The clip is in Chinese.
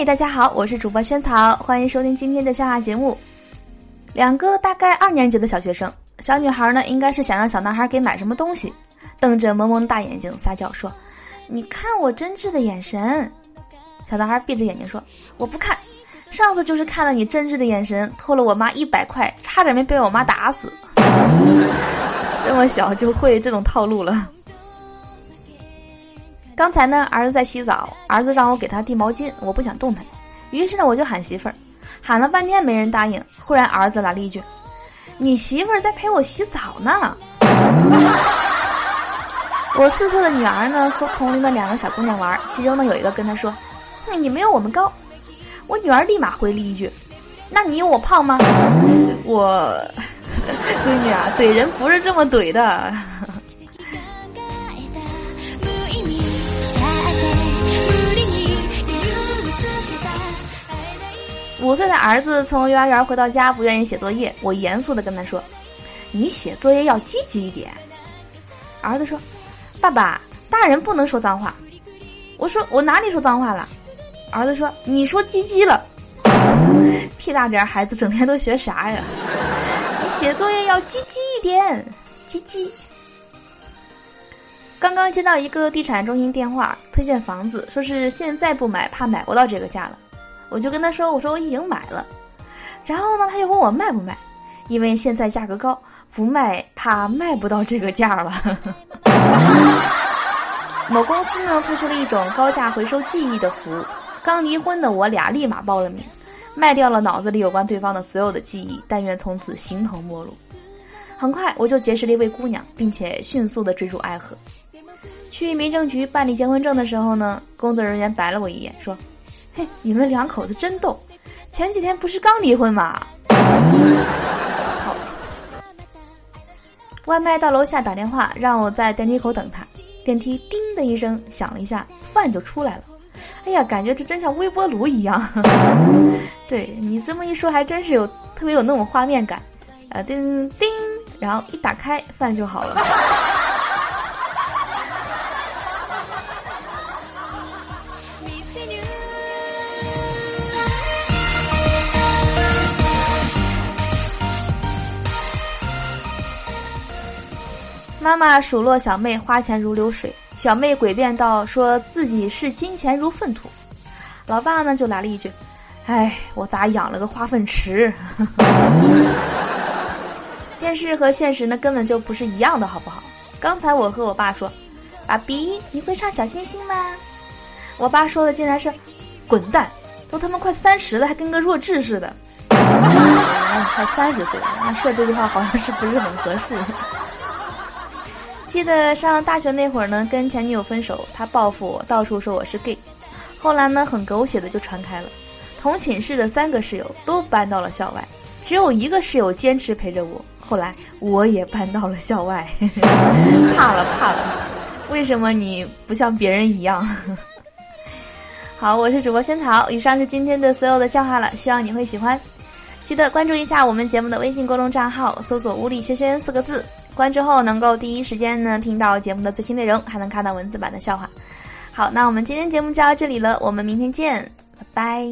嘿，大家好，我是主播萱草，欢迎收听今天的笑话节目。两个大概二年级的小学生，小女孩呢，应该是想让小男孩给买什么东西，瞪着萌萌的大眼睛撒娇说：“你看我真挚的眼神。”小男孩闭着眼睛说：“我不看，上次就是看了你真挚的眼神，偷了我妈一百块，差点没被我妈打死。这么小就会这种套路了。”刚才呢，儿子在洗澡，儿子让我给他递毛巾，我不想动弹，于是呢，我就喊媳妇儿，喊了半天没人答应。忽然儿子来了一句：“你媳妇儿在陪我洗澡呢。”我四岁的女儿呢和同龄的两个小姑娘玩，其中呢有一个跟她说：“你没有我们高。”我女儿立马回了一句：“那你有我胖吗？”我 闺女啊，怼人不是这么怼的。五岁的儿子从幼儿园回到家，不愿意写作业。我严肃的跟他说：“你写作业要积极一点。”儿子说：“爸爸，大人不能说脏话。”我说：“我哪里说脏话了？”儿子说：“你说鸡鸡了。”屁大点孩子整天都学啥呀？你写作业要积极一点，积极。刚刚接到一个地产中心电话，推荐房子，说是现在不买，怕买不到这个价了。我就跟他说：“我说我已经买了。”然后呢，他又问我卖不卖，因为现在价格高，不卖怕卖不到这个价了。某公司呢推出了一种高价回收记忆的服务，刚离婚的我俩立马报了名，卖掉了脑子里有关对方的所有的记忆，但愿从此形同陌路。很快我就结识了一位姑娘，并且迅速的坠入爱河。去民政局办理结婚证的时候呢，工作人员白了我一眼，说。你们两口子真逗！前几天不是刚离婚吗？操！外卖到楼下打电话，让我在电梯口等他。电梯叮的一声响了一下，饭就出来了。哎呀，感觉这真像微波炉一样。对你这么一说，还真是有特别有那种画面感。呃，叮叮，然后一打开，饭就好了。妈妈数落小妹花钱如流水，小妹诡辩道：“说自己视金钱如粪土。”老爸呢就来了一句：“哎，我咋养了个化粪池？” 电视和现实呢根本就不是一样的，好不好？刚才我和我爸说：“爸比，你会唱小星星吗？”我爸说的竟然是：“滚蛋！都他妈快三十了，还跟个弱智似的。” 快三十岁了，那说这句话好像是不是很合适？记得上大学那会儿呢，跟前女友分手，他报复我，到处说我是 gay。后来呢，很狗血的就传开了，同寝室的三个室友都搬到了校外，只有一个室友坚持陪着我。后来我也搬到了校外，怕了怕了，为什么你不像别人一样？好，我是主播萱草，以上是今天的所有的笑话了，希望你会喜欢。记得关注一下我们节目的微信公众账号，搜索“屋里轩轩”四个字。关之后能够第一时间呢听到节目的最新内容，还能看到文字版的笑话。好，那我们今天节目就到这里了，我们明天见，拜拜。